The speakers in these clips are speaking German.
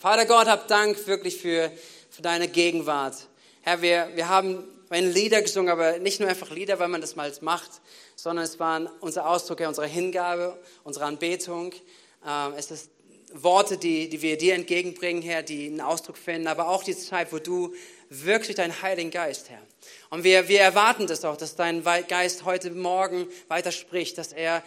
Vater Gott, hab Dank wirklich für, für deine Gegenwart. Herr, wir, wir haben meine Lieder gesungen, aber nicht nur einfach Lieder, weil man das mal macht, sondern es waren unser Ausdruck, Herr, unserer Hingabe, unserer Anbetung. Ähm, es ist Worte, die, die wir dir entgegenbringen, Herr, die einen Ausdruck finden, aber auch die Zeit, wo du wirklich deinen Heiligen Geist, Herr. Und wir, wir erwarten das auch, dass dein Geist heute Morgen weiter spricht, dass er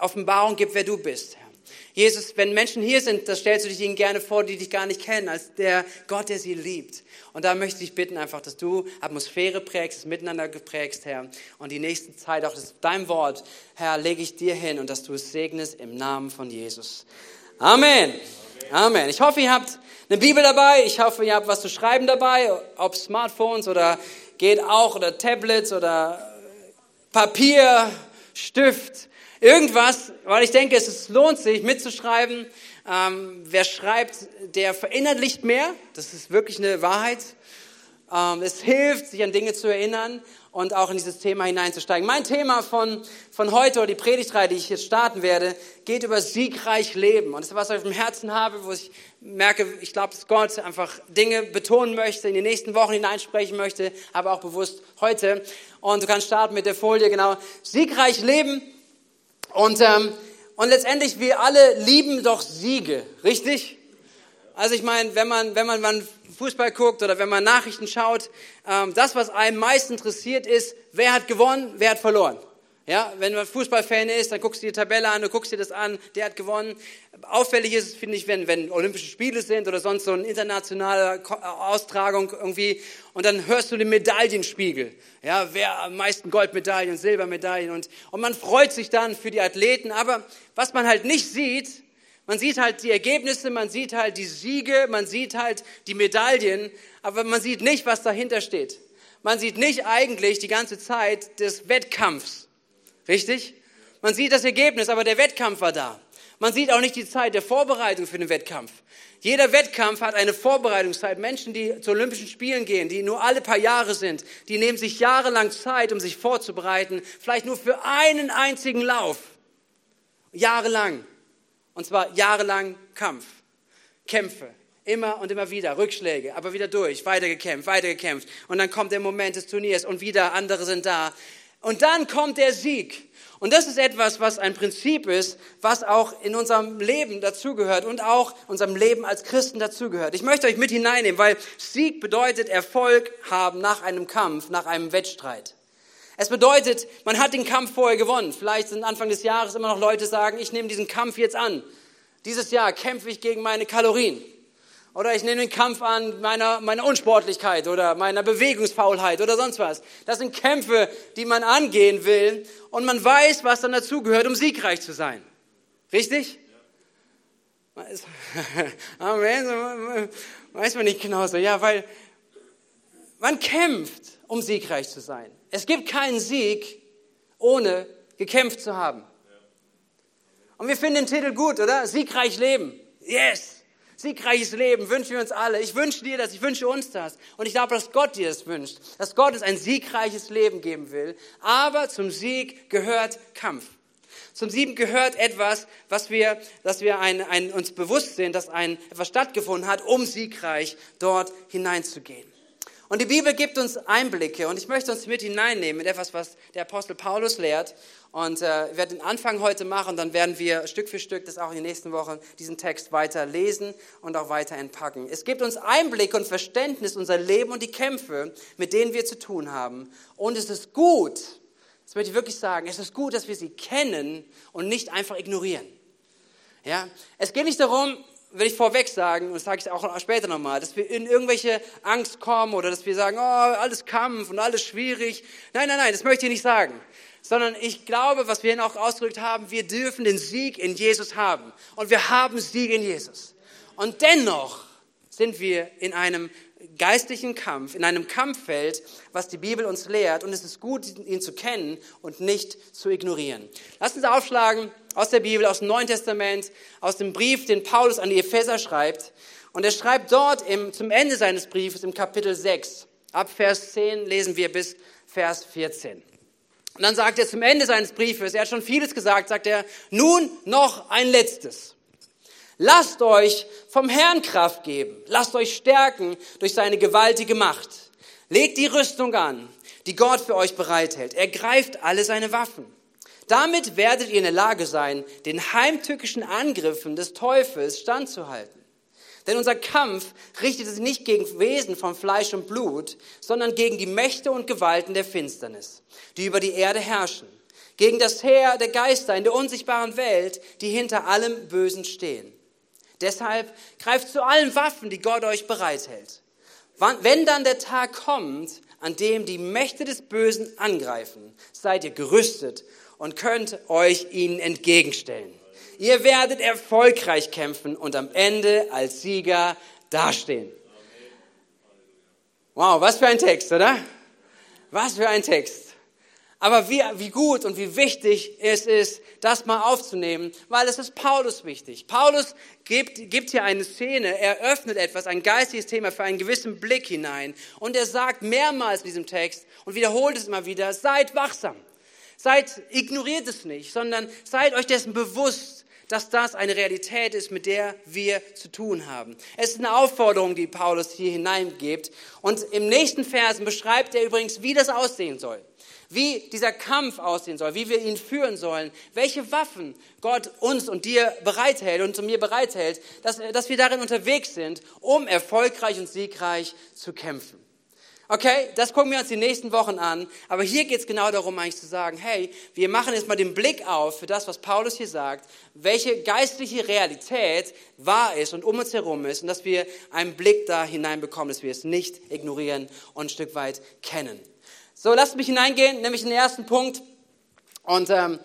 Offenbarung gibt, wer du bist, Herr. Jesus, wenn Menschen hier sind, das stellst du dich ihnen gerne vor, die dich gar nicht kennen, als der Gott, der sie liebt. Und da möchte ich bitten einfach, dass du Atmosphäre prägst, Miteinander prägst, Herr. Und die nächste Zeit auch das dein Wort, Herr, lege ich dir hin und dass du es segnest im Namen von Jesus. Amen. Amen. Ich hoffe, ihr habt eine Bibel dabei. Ich hoffe, ihr habt was zu schreiben dabei, ob Smartphones oder geht auch oder Tablets oder Papier, Stift. Irgendwas, weil ich denke, es lohnt sich mitzuschreiben. Ähm, wer schreibt, der verinnerlicht mehr. Das ist wirklich eine Wahrheit. Ähm, es hilft, sich an Dinge zu erinnern und auch in dieses Thema hineinzusteigen. Mein Thema von, von heute oder die Predigtreihe, die ich jetzt starten werde, geht über siegreich Leben. Und das ist was ich auf dem Herzen habe, wo ich merke, ich glaube, dass Gott einfach Dinge betonen möchte, in die nächsten Wochen hineinsprechen möchte, aber auch bewusst heute. Und du kannst starten mit der Folie, genau. Siegreich leben und, ähm, und letztendlich, wir alle lieben doch Siege, richtig? Also ich meine, wenn man, wenn man, Fußball guckt oder wenn man Nachrichten schaut, ähm, das, was einem meist interessiert, ist, wer hat gewonnen, wer hat verloren. Ja, wenn man Fußballfan ist, dann guckst du die Tabelle an, du guckst dir das an, der hat gewonnen. Auffällig ist es, finde ich, wenn, wenn Olympische Spiele sind oder sonst so eine internationale Austragung irgendwie und dann hörst du den Medaillenspiegel. Ja, wer am meisten Goldmedaillen, Silbermedaillen und, und man freut sich dann für die Athleten. Aber was man halt nicht sieht, man sieht halt die Ergebnisse, man sieht halt die Siege, man sieht halt die Medaillen, aber man sieht nicht, was dahinter steht. Man sieht nicht eigentlich die ganze Zeit des Wettkampfs. Richtig? Man sieht das Ergebnis, aber der Wettkampf war da. Man sieht auch nicht die Zeit der Vorbereitung für den Wettkampf. Jeder Wettkampf hat eine Vorbereitungszeit. Menschen, die zu Olympischen Spielen gehen, die nur alle paar Jahre sind, die nehmen sich jahrelang Zeit, um sich vorzubereiten, vielleicht nur für einen einzigen Lauf. Jahrelang. Und zwar jahrelang Kampf. Kämpfe. Immer und immer wieder. Rückschläge. Aber wieder durch. Weitergekämpft, weitergekämpft. Und dann kommt der Moment des Turniers und wieder andere sind da. Und dann kommt der Sieg. Und das ist etwas, was ein Prinzip ist, was auch in unserem Leben dazugehört und auch unserem Leben als Christen dazugehört. Ich möchte euch mit hineinnehmen, weil Sieg bedeutet Erfolg haben nach einem Kampf, nach einem Wettstreit. Es bedeutet, man hat den Kampf vorher gewonnen. Vielleicht sind Anfang des Jahres immer noch Leute sagen, ich nehme diesen Kampf jetzt an. Dieses Jahr kämpfe ich gegen meine Kalorien. Oder ich nehme den Kampf an meiner, meiner Unsportlichkeit oder meiner Bewegungsfaulheit oder sonst was. Das sind Kämpfe, die man angehen will und man weiß, was dann dazugehört, um siegreich zu sein. Richtig? Ja. Amen. Weiß man nicht genau so. Ja, weil man kämpft, um siegreich zu sein. Es gibt keinen Sieg, ohne gekämpft zu haben. Und wir finden den Titel gut, oder? Siegreich leben. Yes! Siegreiches Leben wünschen wir uns alle. Ich wünsche dir das, ich wünsche uns das. Und ich glaube, dass Gott dir das wünscht, dass Gott uns ein siegreiches Leben geben will. Aber zum Sieg gehört Kampf. Zum Sieg gehört etwas, was wir, dass wir ein, ein, uns bewusst sind, dass ein, etwas stattgefunden hat, um siegreich dort hineinzugehen. Und die Bibel gibt uns Einblicke und ich möchte uns mit hineinnehmen in etwas, was der Apostel Paulus lehrt. Und äh, ich werde den Anfang heute machen, dann werden wir Stück für Stück, das auch in den nächsten Wochen, diesen Text weiter lesen und auch weiter entpacken. Es gibt uns Einblick und Verständnis unser Leben und die Kämpfe, mit denen wir zu tun haben. Und es ist gut, das möchte ich wirklich sagen, es ist gut, dass wir sie kennen und nicht einfach ignorieren. Ja? Es geht nicht darum, will ich vorweg sagen, und das sage ich auch später nochmal, dass wir in irgendwelche Angst kommen oder dass wir sagen, oh, alles Kampf und alles schwierig. Nein, nein, nein, das möchte ich nicht sagen. Sondern ich glaube, was wir hier auch ausgedrückt haben, wir dürfen den Sieg in Jesus haben. Und wir haben Sieg in Jesus. Und dennoch sind wir in einem geistlichen Kampf, in einem Kampffeld, was die Bibel uns lehrt. Und es ist gut, ihn zu kennen und nicht zu ignorieren. Lass uns aufschlagen aus der Bibel, aus dem Neuen Testament, aus dem Brief, den Paulus an die Epheser schreibt. Und er schreibt dort im, zum Ende seines Briefes im Kapitel 6, ab Vers 10 lesen wir bis Vers 14. Und dann sagt er zum Ende seines Briefes, er hat schon vieles gesagt, sagt er, nun noch ein letztes. Lasst euch vom Herrn Kraft geben. Lasst euch stärken durch seine gewaltige Macht. Legt die Rüstung an, die Gott für euch bereithält. Ergreift alle seine Waffen. Damit werdet ihr in der Lage sein, den heimtückischen Angriffen des Teufels standzuhalten. Denn unser Kampf richtet sich nicht gegen Wesen von Fleisch und Blut, sondern gegen die Mächte und Gewalten der Finsternis, die über die Erde herrschen, gegen das Heer der Geister in der unsichtbaren Welt, die hinter allem Bösen stehen. Deshalb greift zu allen Waffen, die Gott euch bereithält. Wenn dann der Tag kommt, an dem die Mächte des Bösen angreifen, seid ihr gerüstet und könnt euch ihnen entgegenstellen. Ihr werdet erfolgreich kämpfen und am Ende als Sieger dastehen. Wow, was für ein Text, oder? Was für ein Text. Aber wie, wie gut und wie wichtig es ist, das mal aufzunehmen, weil es ist Paulus wichtig. Paulus gibt, gibt hier eine Szene, er öffnet etwas, ein geistiges Thema für einen gewissen Blick hinein. Und er sagt mehrmals in diesem Text und wiederholt es immer wieder, seid wachsam. Seid, ignoriert es nicht, sondern seid euch dessen bewusst, dass das eine Realität ist, mit der wir zu tun haben. Es ist eine Aufforderung, die Paulus hier hineingibt. Und im nächsten Versen beschreibt er übrigens, wie das aussehen soll wie dieser Kampf aussehen soll, wie wir ihn führen sollen, welche Waffen Gott uns und dir bereithält und zu mir bereithält, dass, dass wir darin unterwegs sind, um erfolgreich und siegreich zu kämpfen. Okay, das gucken wir uns die nächsten Wochen an. Aber hier geht es genau darum, eigentlich zu sagen, hey, wir machen jetzt mal den Blick auf für das, was Paulus hier sagt, welche geistliche Realität wahr ist und um uns herum ist und dass wir einen Blick da hineinbekommen, dass wir es nicht ignorieren und ein Stück weit kennen. So, lasst mich hineingehen, nämlich den ersten Punkt. Und ähm,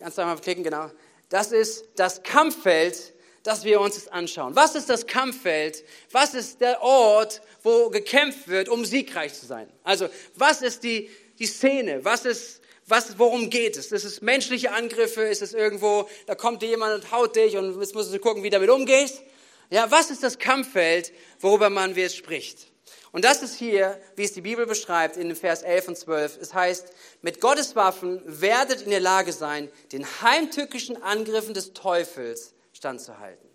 du einmal klicken, genau. Das ist das Kampffeld, das wir uns jetzt anschauen. Was ist das Kampffeld? Was ist der Ort, wo gekämpft wird, um siegreich zu sein? Also, was ist die, die Szene? Was ist, was, worum geht es? Ist es menschliche Angriffe? Ist es irgendwo, da kommt dir jemand und haut dich und jetzt musst du gucken, wie du damit umgehst? Ja, was ist das Kampffeld, worüber man jetzt spricht? Und das ist hier, wie es die Bibel beschreibt, in Vers 11 und 12. Es heißt, mit Gottes Waffen werdet in der Lage sein, den heimtückischen Angriffen des Teufels standzuhalten.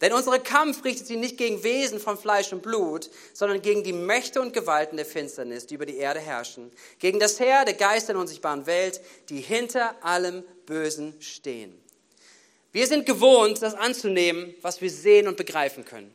Denn unsere Kampf richtet sich nicht gegen Wesen von Fleisch und Blut, sondern gegen die Mächte und Gewalten der Finsternis, die über die Erde herrschen, gegen das Heer der Geister der unsichtbaren Welt, die hinter allem Bösen stehen. Wir sind gewohnt, das anzunehmen, was wir sehen und begreifen können.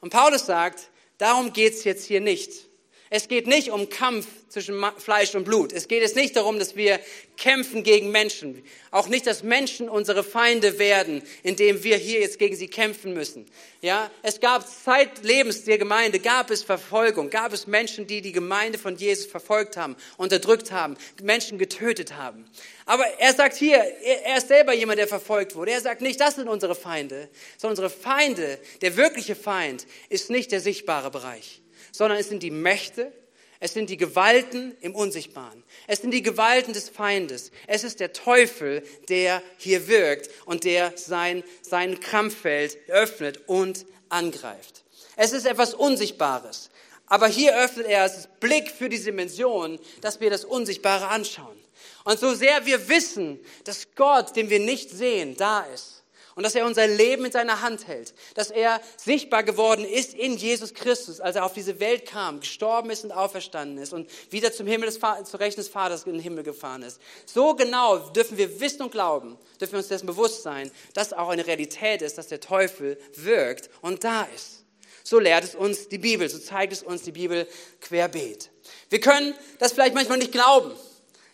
Und Paulus sagt, Darum geht's jetzt hier nicht. Es geht nicht um Kampf zwischen Fleisch und Blut. Es geht jetzt nicht darum, dass wir kämpfen gegen Menschen. Auch nicht, dass Menschen unsere Feinde werden, indem wir hier jetzt gegen sie kämpfen müssen. Ja, es gab zeitlebens der Gemeinde, gab es Verfolgung, gab es Menschen, die die Gemeinde von Jesus verfolgt haben, unterdrückt haben, Menschen getötet haben. Aber er sagt hier, er ist selber jemand, der verfolgt wurde. Er sagt nicht, das sind unsere Feinde, sondern unsere Feinde, der wirkliche Feind ist nicht der sichtbare Bereich, sondern es sind die Mächte, es sind die Gewalten im Unsichtbaren. Es sind die Gewalten des Feindes. Es ist der Teufel, der hier wirkt und der sein, sein Krampffeld öffnet und angreift. Es ist etwas Unsichtbares. Aber hier öffnet er als Blick für die Dimension, dass wir das Unsichtbare anschauen. Und so sehr wir wissen, dass Gott, den wir nicht sehen, da ist, und dass er unser Leben in seiner Hand hält, dass er sichtbar geworden ist in Jesus Christus, als er auf diese Welt kam, gestorben ist und auferstanden ist und wieder zum Himmel des zu Rechten des Vaters in den Himmel gefahren ist. So genau dürfen wir wissen und glauben, dürfen wir uns dessen bewusst sein, dass auch eine Realität ist, dass der Teufel wirkt und da ist. So lehrt es uns die Bibel, so zeigt es uns die Bibel querbeet. Wir können das vielleicht manchmal nicht glauben.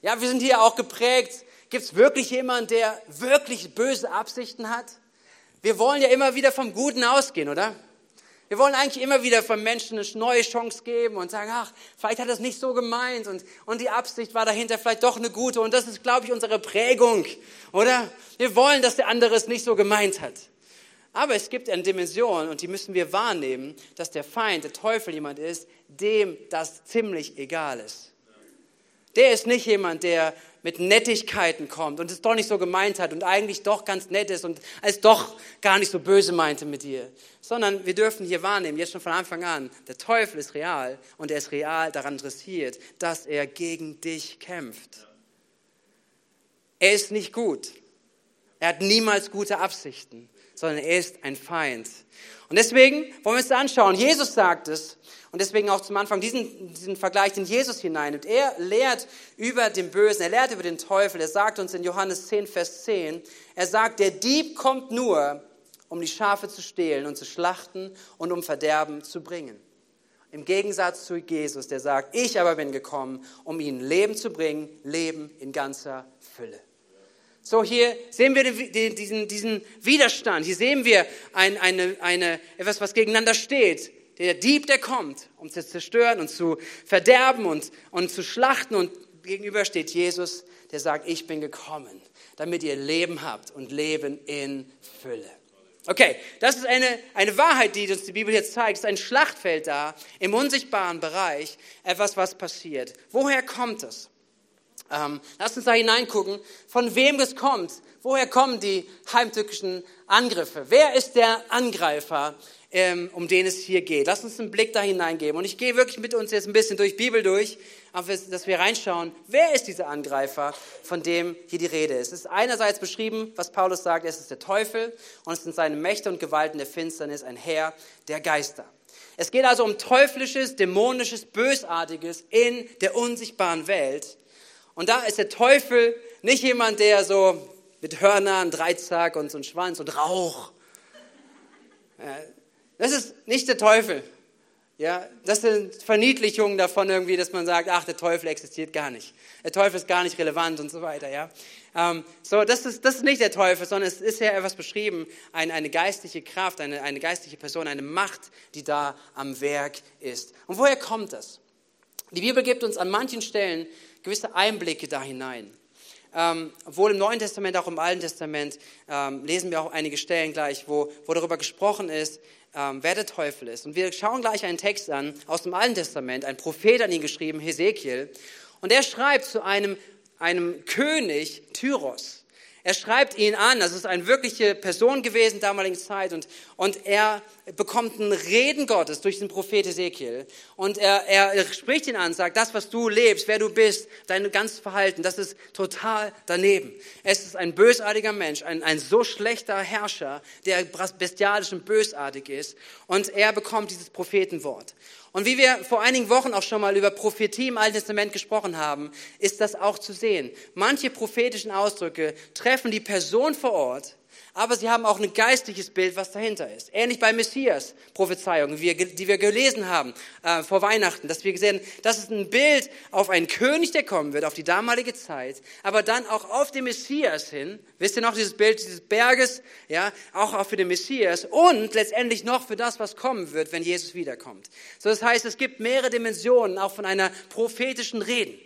Ja, wir sind hier auch geprägt Gibt es wirklich jemanden, der wirklich böse Absichten hat? Wir wollen ja immer wieder vom Guten ausgehen, oder? Wir wollen eigentlich immer wieder von Menschen eine neue Chance geben und sagen, ach, vielleicht hat er es nicht so gemeint und, und die Absicht war dahinter vielleicht doch eine gute. Und das ist, glaube ich, unsere Prägung, oder? Wir wollen, dass der andere es nicht so gemeint hat. Aber es gibt eine Dimension und die müssen wir wahrnehmen, dass der Feind, der Teufel jemand ist, dem das ziemlich egal ist. Der ist nicht jemand, der mit Nettigkeiten kommt und es doch nicht so gemeint hat und eigentlich doch ganz nett ist und es doch gar nicht so böse meinte mit dir. Sondern wir dürfen hier wahrnehmen, jetzt schon von Anfang an, der Teufel ist real und er ist real daran interessiert, dass er gegen dich kämpft. Er ist nicht gut. Er hat niemals gute Absichten, sondern er ist ein Feind. Und deswegen wollen wir uns anschauen. Jesus sagt es. Und deswegen auch zum Anfang diesen, diesen Vergleich, den Jesus hineinnimmt. Er lehrt über den Bösen, er lehrt über den Teufel. Er sagt uns in Johannes 10, Vers 10, er sagt, der Dieb kommt nur, um die Schafe zu stehlen und zu schlachten und um Verderben zu bringen. Im Gegensatz zu Jesus, der sagt, ich aber bin gekommen, um ihnen Leben zu bringen, Leben in ganzer Fülle. So, hier sehen wir diesen, diesen Widerstand. Hier sehen wir ein, eine, eine, etwas, was gegeneinander steht. Der Dieb, der kommt, um zu zerstören und zu verderben und, und zu schlachten. Und gegenüber steht Jesus, der sagt, ich bin gekommen, damit ihr Leben habt und Leben in Fülle. Okay, das ist eine, eine Wahrheit, die uns die Bibel jetzt zeigt. Es ist ein Schlachtfeld da, im unsichtbaren Bereich, etwas, was passiert. Woher kommt es? Ähm, lasst uns da hineingucken, von wem es kommt. Woher kommen die heimtückischen Angriffe? Wer ist der Angreifer, ähm, um den es hier geht? Lasst uns einen Blick da hineingeben. Und ich gehe wirklich mit uns jetzt ein bisschen durch Bibel durch, dass wir reinschauen, wer ist dieser Angreifer, von dem hier die Rede ist. Es ist einerseits beschrieben, was Paulus sagt, es ist der Teufel und es sind seine Mächte und Gewalten der Finsternis, ein Herr der Geister. Es geht also um teuflisches, dämonisches, bösartiges in der unsichtbaren Welt. Und da ist der Teufel nicht jemand, der so mit Hörnern, Dreizack und so ein Schwanz und Rauch. Das ist nicht der Teufel. Ja, das sind Verniedlichungen davon irgendwie, dass man sagt, ach, der Teufel existiert gar nicht. Der Teufel ist gar nicht relevant und so weiter, ja. Ähm, so, das ist, das ist nicht der Teufel, sondern es ist ja etwas beschrieben, eine, eine geistliche Kraft, eine, eine geistliche Person, eine Macht, die da am Werk ist. Und woher kommt das? Die Bibel gibt uns an manchen Stellen gewisse Einblicke da hinein. Ähm, obwohl im Neuen Testament, auch im Alten Testament, ähm, lesen wir auch einige Stellen gleich, wo, wo darüber gesprochen ist, ähm, wer der Teufel ist. Und wir schauen gleich einen Text an aus dem Alten Testament. Ein Prophet an ihn geschrieben, Hesekiel. Und er schreibt zu einem, einem König Tyros. Er schreibt ihn an, das ist eine wirkliche Person gewesen damaligen Zeit und, und er bekommt ein Reden Gottes durch den Prophet Ezekiel und er, er spricht ihn an, sagt, das, was du lebst, wer du bist, dein ganzes Verhalten, das ist total daneben. Es ist ein bösartiger Mensch, ein, ein so schlechter Herrscher, der bestialisch und bösartig ist und er bekommt dieses Prophetenwort. Und wie wir vor einigen Wochen auch schon mal über Prophetie im Alten Testament gesprochen haben, ist das auch zu sehen. Manche prophetischen Ausdrücke treffen die Person vor Ort, aber sie haben auch ein geistliches Bild, was dahinter ist. Ähnlich bei Messias Prophezeiungen, die wir gelesen haben äh, vor Weihnachten, dass wir gesehen, das ist ein Bild auf einen König, der kommen wird, auf die damalige Zeit, aber dann auch auf den Messias hin. Wisst ihr noch dieses Bild dieses Berges? Ja, auch für den Messias und letztendlich noch für das, was kommen wird, wenn Jesus wiederkommt. So, das heißt, es gibt mehrere Dimensionen auch von einer prophetischen Reden.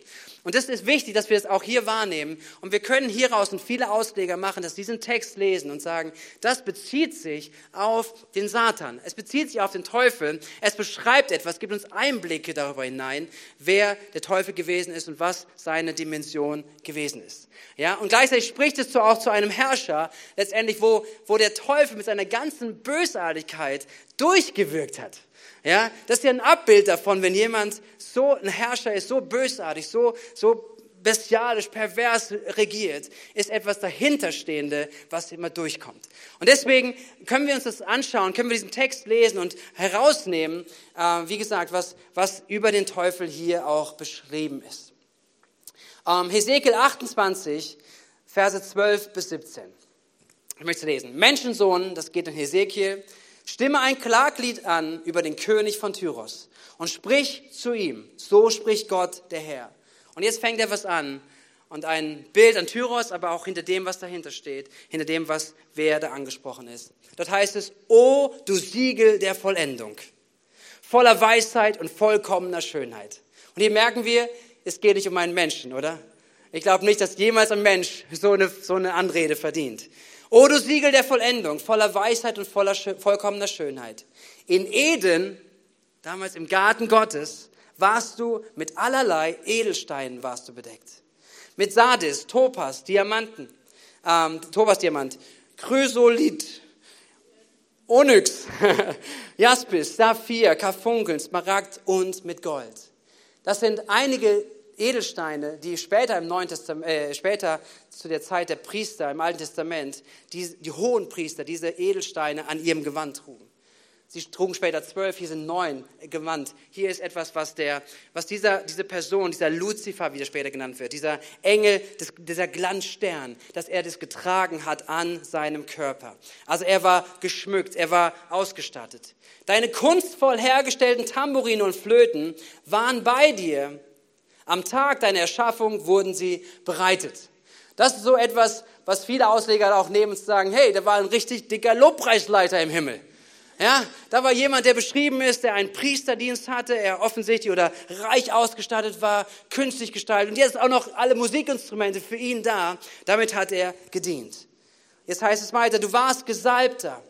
Und das ist wichtig, dass wir das auch hier wahrnehmen. Und wir können hieraus und viele Ausleger machen, dass diesen Text lesen und sagen, das bezieht sich auf den Satan. Es bezieht sich auf den Teufel. Es beschreibt etwas, gibt uns Einblicke darüber hinein, wer der Teufel gewesen ist und was seine Dimension gewesen ist. Ja, und gleichzeitig spricht es auch zu einem Herrscher, letztendlich, wo, wo der Teufel mit seiner ganzen Bösartigkeit durchgewirkt hat. Ja, das ist ja ein Abbild davon, wenn jemand so ein Herrscher ist, so bösartig, so, so bestialisch, pervers regiert, ist etwas dahinterstehende, was immer durchkommt. Und deswegen können wir uns das anschauen, können wir diesen Text lesen und herausnehmen, äh, wie gesagt, was, was über den Teufel hier auch beschrieben ist. Ähm, Hesekiel 28, Verse 12 bis 17. Ich möchte lesen. Menschensohn, das geht in Hesekiel, Stimme ein Klaglied an über den König von Tyros und sprich zu ihm. So spricht Gott, der Herr. Und jetzt fängt er was an und ein Bild an Tyros, aber auch hinter dem, was dahinter steht, hinter dem, was wer da angesprochen ist. Dort heißt es, O du Siegel der Vollendung, voller Weisheit und vollkommener Schönheit. Und hier merken wir, es geht nicht um einen Menschen, oder? Ich glaube nicht, dass jemals ein Mensch so eine, so eine Anrede verdient. O du Siegel der Vollendung, voller Weisheit und voller vollkommener Schönheit. In Eden, damals im Garten Gottes, warst du mit allerlei Edelsteinen warst du bedeckt. Mit Sardis, Topas, Diamanten, ähm, Topas Diamant, Chrysolith, Onyx, Jaspis, Saphir, Karfunkel, Smaragd und mit Gold. Das sind einige Edelsteine, die später im Neuen Testament, äh, später zu der Zeit der Priester im Alten Testament, die, die hohen Priester diese Edelsteine an ihrem Gewand trugen. Sie trugen später zwölf, hier sind neun Gewand. Hier ist etwas, was, der, was dieser, diese Person, dieser Luzifer, wie er später genannt wird, dieser Engel, des, dieser Glanzstern, dass er das getragen hat an seinem Körper. Also er war geschmückt, er war ausgestattet. Deine kunstvoll hergestellten Tambourine und Flöten waren bei dir. Am Tag deiner Erschaffung wurden sie bereitet. Das ist so etwas, was viele Ausleger auch nehmen und sagen, hey, da war ein richtig dicker Lobpreisleiter im Himmel. Ja, da war jemand, der beschrieben ist, der einen Priesterdienst hatte, er offensichtlich oder reich ausgestattet war, künstlich gestaltet. Und jetzt auch noch alle Musikinstrumente für ihn da. Damit hat er gedient. Jetzt heißt es weiter, du warst Gesalbter,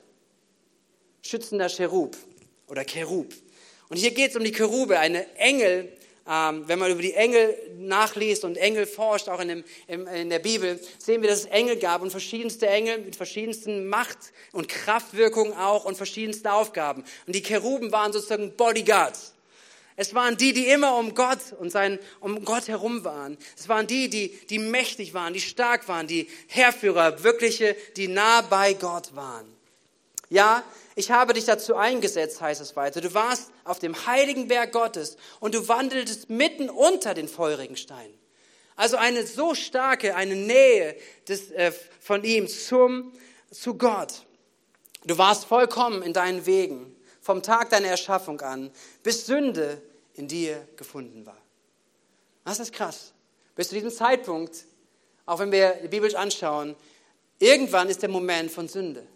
schützender Cherub oder Cherub. Und hier geht es um die Cherube, eine Engel, wenn man über die Engel nachliest und Engel forscht, auch in, dem, in, der Bibel, sehen wir, dass es Engel gab und verschiedenste Engel mit verschiedensten Macht- und Kraftwirkungen auch und verschiedensten Aufgaben. Und die Cheruben waren sozusagen Bodyguards. Es waren die, die immer um Gott und sein, um Gott herum waren. Es waren die, die, die mächtig waren, die stark waren, die Herrführer, wirkliche, die nah bei Gott waren. Ja, ich habe dich dazu eingesetzt, heißt es weiter. Du warst auf dem heiligen Berg Gottes und du wandeltest mitten unter den feurigen Steinen. Also eine so starke, eine Nähe des, äh, von ihm zum, zu Gott. Du warst vollkommen in deinen Wegen, vom Tag deiner Erschaffung an, bis Sünde in dir gefunden war. Das ist krass. Bis zu diesem Zeitpunkt, auch wenn wir Bibel anschauen, irgendwann ist der Moment von Sünde.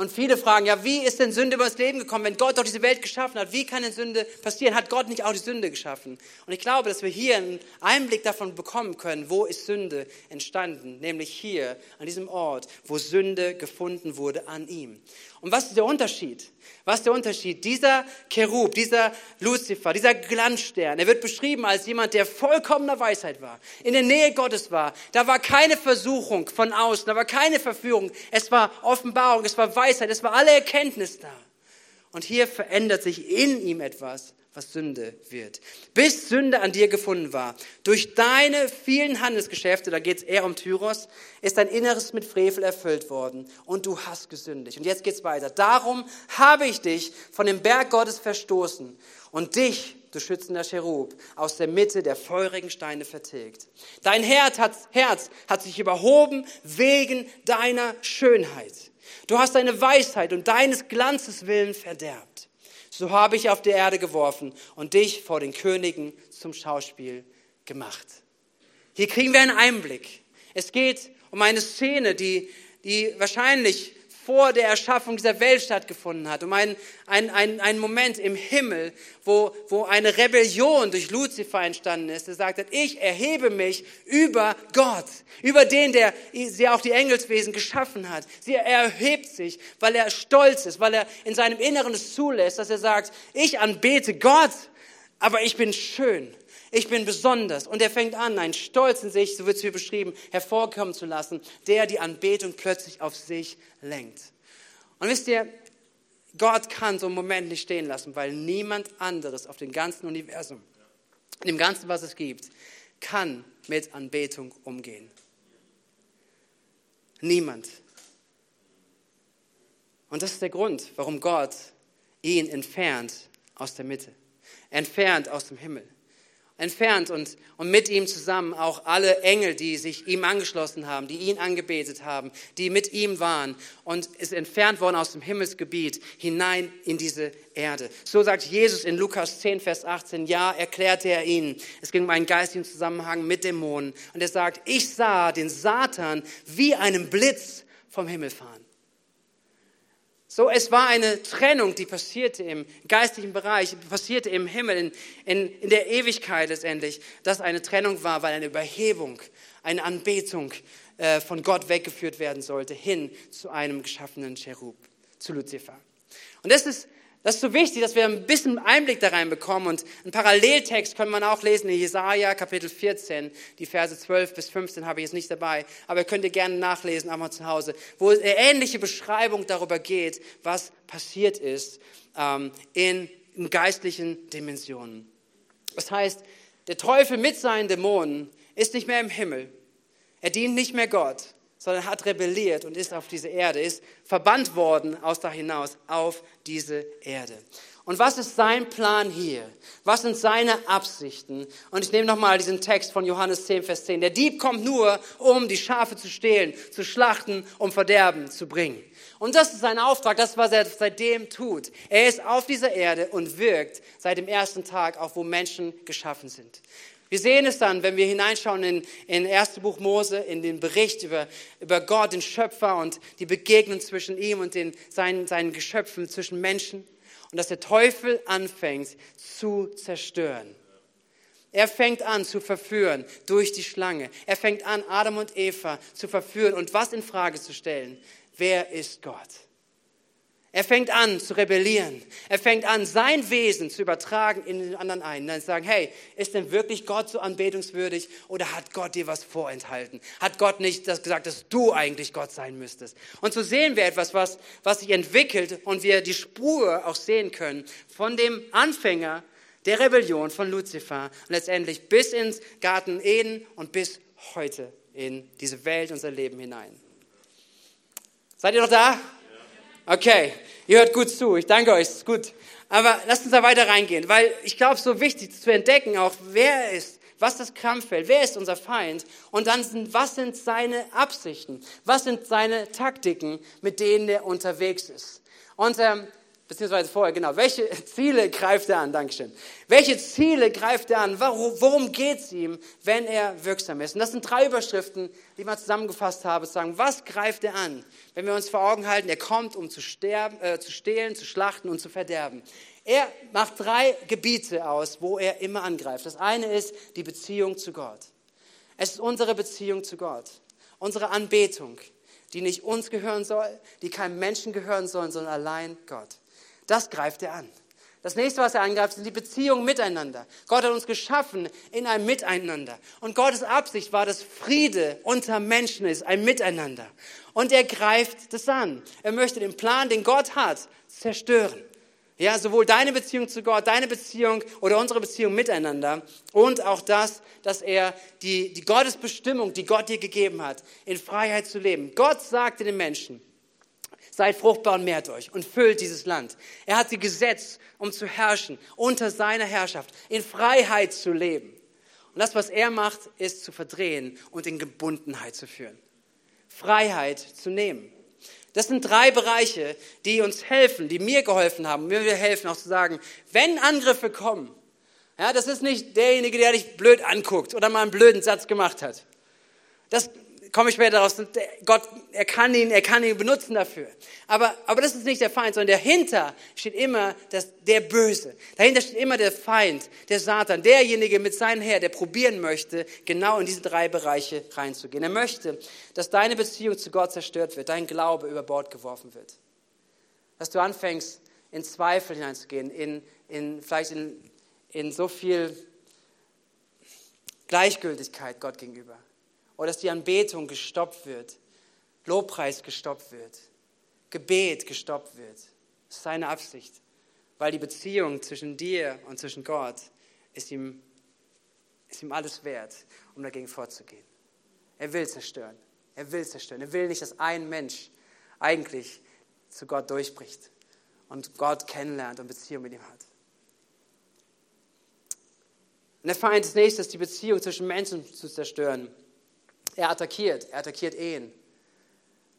Und viele fragen, ja, wie ist denn Sünde übers Leben gekommen, wenn Gott doch diese Welt geschaffen hat? Wie kann denn Sünde passieren? Hat Gott nicht auch die Sünde geschaffen? Und ich glaube, dass wir hier einen Einblick davon bekommen können, wo ist Sünde entstanden? Nämlich hier, an diesem Ort, wo Sünde gefunden wurde an ihm. Und was ist der Unterschied? Was ist der Unterschied? Dieser Cherub, dieser Luzifer, dieser Glanzstern, er wird beschrieben als jemand, der vollkommener Weisheit war, in der Nähe Gottes war. Da war keine Versuchung von außen, da war keine Verführung. Es war Offenbarung, es war Weisheit, es war alle Erkenntnis da. Und hier verändert sich in ihm etwas was Sünde wird. Bis Sünde an dir gefunden war. Durch deine vielen Handelsgeschäfte, da geht es eher um Tyros, ist dein Inneres mit Frevel erfüllt worden und du hast gesündigt. Und jetzt geht's weiter. Darum habe ich dich von dem Berg Gottes verstoßen und dich, du schützender Cherub, aus der Mitte der feurigen Steine vertilgt. Dein Herz hat, Herz hat sich überhoben wegen deiner Schönheit. Du hast deine Weisheit und deines Glanzes willen verderbt so habe ich auf die Erde geworfen und dich vor den Königen zum Schauspiel gemacht. Hier kriegen wir einen Einblick. Es geht um eine Szene, die, die wahrscheinlich vor der Erschaffung dieser Welt stattgefunden hat, um einen, einen, einen, Moment im Himmel, wo, wo eine Rebellion durch Luzifer entstanden ist, der sagt, ich erhebe mich über Gott, über den, der, der auch die Engelswesen geschaffen hat. Sie, er erhebt sich, weil er stolz ist, weil er in seinem Inneren es zulässt, dass er sagt, ich anbete Gott, aber ich bin schön. Ich bin besonders. Und er fängt an, einen Stolz in sich, so wird es hier beschrieben, hervorkommen zu lassen, der die Anbetung plötzlich auf sich lenkt. Und wisst ihr, Gott kann so einen Moment nicht stehen lassen, weil niemand anderes auf dem ganzen Universum, in dem ganzen, was es gibt, kann mit Anbetung umgehen. Niemand. Und das ist der Grund, warum Gott ihn entfernt aus der Mitte, entfernt aus dem Himmel entfernt und, und mit ihm zusammen auch alle Engel, die sich ihm angeschlossen haben, die ihn angebetet haben, die mit ihm waren und ist entfernt worden aus dem Himmelsgebiet hinein in diese Erde. So sagt Jesus in Lukas 10, Vers 18, ja, erklärte er ihnen. Es ging um einen geistigen Zusammenhang mit Dämonen. Und er sagt, ich sah den Satan wie einen Blitz vom Himmel fahren. So, es war eine Trennung, die passierte im geistlichen Bereich, passierte im Himmel, in, in, in der Ewigkeit letztendlich, dass eine Trennung war, weil eine Überhebung, eine Anbetung äh, von Gott weggeführt werden sollte, hin zu einem geschaffenen Cherub, zu Luzifer. Und das ist das ist so wichtig, dass wir ein bisschen Einblick da reinbekommen. Und einen Paralleltext können wir auch lesen in Jesaja Kapitel 14, die Verse 12 bis 15 habe ich jetzt nicht dabei, aber könnt ihr gerne nachlesen, einmal zu Hause, wo eine ähnliche Beschreibung darüber geht, was passiert ist ähm, in, in geistlichen Dimensionen. Das heißt, der Teufel mit seinen Dämonen ist nicht mehr im Himmel. Er dient nicht mehr Gott, sondern hat rebelliert und ist auf diese Erde, ist verbannt worden aus da hinaus auf diese Erde. Und was ist sein Plan hier? Was sind seine Absichten? Und ich nehme nochmal diesen Text von Johannes 10, Vers 10. Der Dieb kommt nur, um die Schafe zu stehlen, zu schlachten, um Verderben zu bringen. Und das ist sein Auftrag, das, was er seitdem tut. Er ist auf dieser Erde und wirkt seit dem ersten Tag, auch wo Menschen geschaffen sind. Wir sehen es dann, wenn wir hineinschauen in, in 1. Buch Mose, in den Bericht über, über Gott, den Schöpfer und die Begegnung zwischen ihm und den, seinen, seinen Geschöpfen, zwischen Menschen. Und dass der Teufel anfängt zu zerstören. Er fängt an zu verführen durch die Schlange. Er fängt an, Adam und Eva zu verführen und was in Frage zu stellen. Wer ist Gott? Er fängt an zu rebellieren. Er fängt an, sein Wesen zu übertragen in den anderen ein. Dann sagen, hey, ist denn wirklich Gott so anbetungswürdig oder hat Gott dir was vorenthalten? Hat Gott nicht das gesagt, dass du eigentlich Gott sein müsstest? Und so sehen wir etwas, was, was sich entwickelt und wir die Spur auch sehen können von dem Anfänger der Rebellion von Luzifer und letztendlich bis ins Garten Eden und bis heute in diese Welt, unser Leben hinein. Seid ihr noch da? Okay, ihr hört gut zu. Ich danke euch, ist gut. Aber lasst uns da weiter reingehen, weil ich glaube, so wichtig zu entdecken, auch wer er ist, was das Kampffeld, wer ist unser Feind und dann sind, was sind seine Absichten, was sind seine Taktiken, mit denen er unterwegs ist. Und ähm, beziehungsweise vorher, genau, welche Ziele greift er an? Dankeschön. Welche Ziele greift er an? Worum geht es ihm, wenn er wirksam ist? Und das sind drei Überschriften, die ich mal zusammengefasst habe, sagen, was greift er an? Wenn wir uns vor Augen halten, er kommt, um zu, sterben, äh, zu stehlen, zu schlachten und zu verderben. Er macht drei Gebiete aus, wo er immer angreift. Das eine ist die Beziehung zu Gott. Es ist unsere Beziehung zu Gott, unsere Anbetung, die nicht uns gehören soll, die keinem Menschen gehören soll, sondern allein Gott. Das greift er an. Das nächste, was er angreift, sind die Beziehungen miteinander. Gott hat uns geschaffen in einem Miteinander. Und Gottes Absicht war, dass Friede unter Menschen ist, ein Miteinander. Und er greift das an. Er möchte den Plan, den Gott hat, zerstören. Ja, sowohl deine Beziehung zu Gott, deine Beziehung oder unsere Beziehung miteinander und auch das, dass er die, die Gottesbestimmung, die Gott dir gegeben hat, in Freiheit zu leben. Gott sagte den Menschen, Seid fruchtbar und mehrt euch und füllt dieses Land. Er hat sie gesetzt, um zu herrschen, unter seiner Herrschaft, in Freiheit zu leben. Und das, was er macht, ist zu verdrehen und in Gebundenheit zu führen. Freiheit zu nehmen. Das sind drei Bereiche, die uns helfen, die mir geholfen haben, mir helfen auch zu sagen, wenn Angriffe kommen, ja, das ist nicht derjenige, der dich blöd anguckt oder mal einen blöden Satz gemacht hat. Das komme ich später daraus, Gott, er kann ihn, er kann ihn benutzen dafür. Aber, aber das ist nicht der Feind, sondern dahinter steht immer das, der Böse. Dahinter steht immer der Feind, der Satan, derjenige mit seinem Herr, der probieren möchte, genau in diese drei Bereiche reinzugehen. Er möchte, dass deine Beziehung zu Gott zerstört wird, dein Glaube über Bord geworfen wird. Dass du anfängst, in Zweifel hineinzugehen, in, in, vielleicht in, in so viel Gleichgültigkeit Gott gegenüber oder dass die Anbetung gestoppt wird, Lobpreis gestoppt wird, Gebet gestoppt wird. Das ist seine Absicht, weil die Beziehung zwischen dir und zwischen Gott ist ihm, ist ihm alles wert, um dagegen vorzugehen. Er will zerstören. Er will zerstören. Er will nicht, dass ein Mensch eigentlich zu Gott durchbricht und Gott kennenlernt und Beziehung mit ihm hat. Und der Feind ist nächstes, die Beziehung zwischen Menschen zu zerstören. Er attackiert, er attackiert Ehen.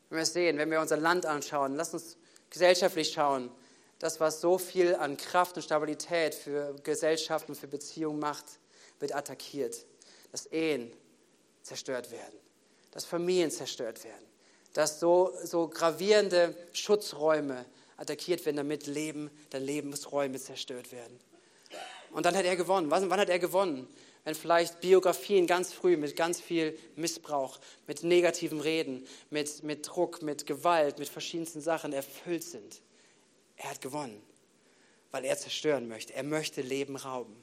Wenn wir es sehen, wenn wir unser Land anschauen, lass uns gesellschaftlich schauen, das, was so viel an Kraft und Stabilität für Gesellschaften, für Beziehungen macht, wird attackiert. Dass Ehen zerstört werden, dass Familien zerstört werden, dass so, so gravierende Schutzräume attackiert werden, damit Leben, dann Lebensräume zerstört werden. Und dann hat er gewonnen. Wann hat er gewonnen? Wenn vielleicht Biografien ganz früh mit ganz viel Missbrauch, mit negativen Reden, mit, mit Druck, mit Gewalt, mit verschiedensten Sachen erfüllt sind. Er hat gewonnen, weil er zerstören möchte. Er möchte Leben rauben.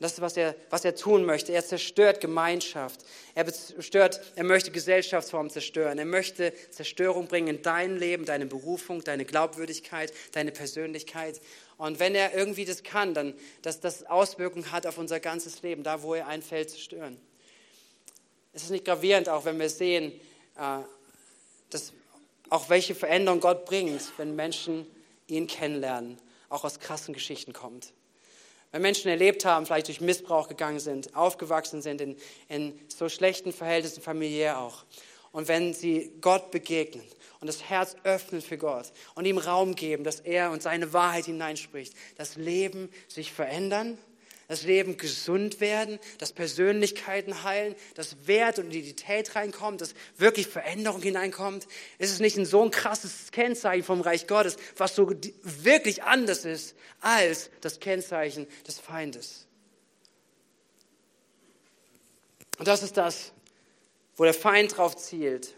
Und das ist, was er, was er tun möchte. Er zerstört Gemeinschaft. Er, zerstört, er möchte Gesellschaftsformen zerstören. Er möchte Zerstörung bringen in dein Leben, deine Berufung, deine Glaubwürdigkeit, deine Persönlichkeit. Und wenn er irgendwie das kann, dann, dass das Auswirkungen hat auf unser ganzes Leben, da wo er einfällt zu stören. Es ist nicht gravierend, auch wenn wir sehen, äh, dass auch welche Veränderung Gott bringt, wenn Menschen ihn kennenlernen, auch aus krassen Geschichten kommt. Wenn Menschen erlebt haben, vielleicht durch Missbrauch gegangen sind, aufgewachsen sind in, in so schlechten Verhältnissen, familiär auch. Und wenn sie Gott begegnen und das Herz öffnen für Gott und ihm Raum geben, dass er und seine Wahrheit hineinspricht, das Leben sich verändern das Leben gesund werden, dass Persönlichkeiten heilen, dass Wert und Identität reinkommt, dass wirklich Veränderung hineinkommt. Ist es nicht ein so ein krasses Kennzeichen vom Reich Gottes, was so wirklich anders ist als das Kennzeichen des Feindes? Und das ist das, wo der Feind drauf zielt.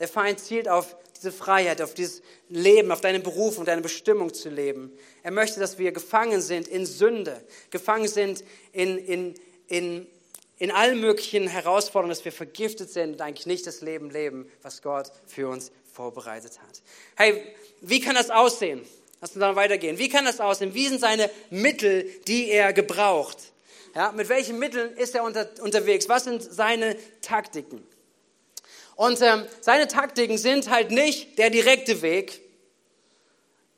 Der Feind zielt auf diese Freiheit, auf dieses Leben, auf deine Berufung, deine Bestimmung zu leben. Er möchte, dass wir gefangen sind in Sünde, gefangen sind in, in, in, in allen möglichen Herausforderungen, dass wir vergiftet sind und eigentlich nicht das Leben leben, was Gott für uns vorbereitet hat. Hey, wie kann das aussehen? Lass uns dann weitergehen. Wie kann das aussehen? Wie sind seine Mittel, die er gebraucht? Ja, mit welchen Mitteln ist er unter, unterwegs? Was sind seine Taktiken? Und ähm, seine Taktiken sind halt nicht der direkte Weg.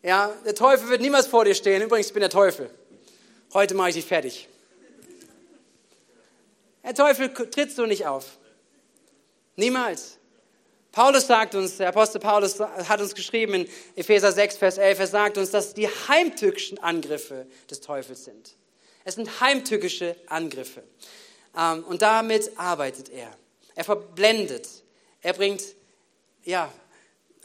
Ja, der Teufel wird niemals vor dir stehen. Übrigens, ich bin der Teufel. Heute mache ich dich fertig. Der Teufel trittst du nicht auf. Niemals. Paulus sagt uns, der Apostel Paulus hat uns geschrieben in Epheser 6, Vers 11, er sagt uns, dass die heimtückischen Angriffe des Teufels sind. Es sind heimtückische Angriffe. Ähm, und damit arbeitet er. Er verblendet. Er bringt, ja,